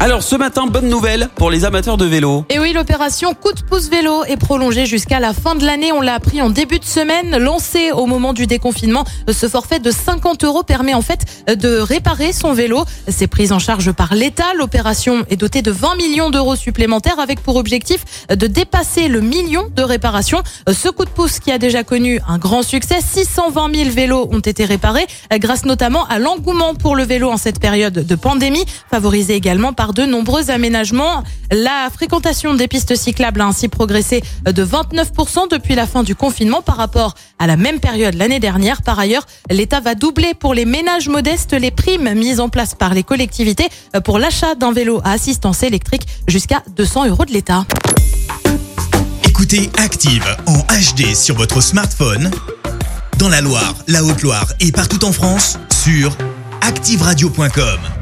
Alors ce matin, bonne nouvelle pour les amateurs de vélo. Et oui, l'opération Coup de pouce vélo est prolongée jusqu'à la fin de l'année. On l'a appris en début de semaine. Lancé au moment du déconfinement, ce forfait de 50 euros permet en fait de réparer son vélo. C'est pris en charge par l'État. L'opération est dotée de 20 millions d'euros supplémentaires avec pour objectif de dépasser le million de réparations. Ce coup de pouce qui a déjà connu un grand succès, 620 000 vélos ont été réparés grâce notamment à l'engouement pour le vélo en cette période de pandémie, favorisé également par de nombreux aménagements. La fréquentation des pistes cyclables a ainsi progressé de 29% depuis la fin du confinement par rapport à la même période l'année dernière. Par ailleurs, l'État va doubler pour les ménages modestes les primes mises en place par les collectivités pour l'achat d'un vélo à assistance électrique jusqu'à 200 euros de l'État. Écoutez Active en HD sur votre smartphone, dans la Loire, la Haute-Loire et partout en France, sur activeradio.com.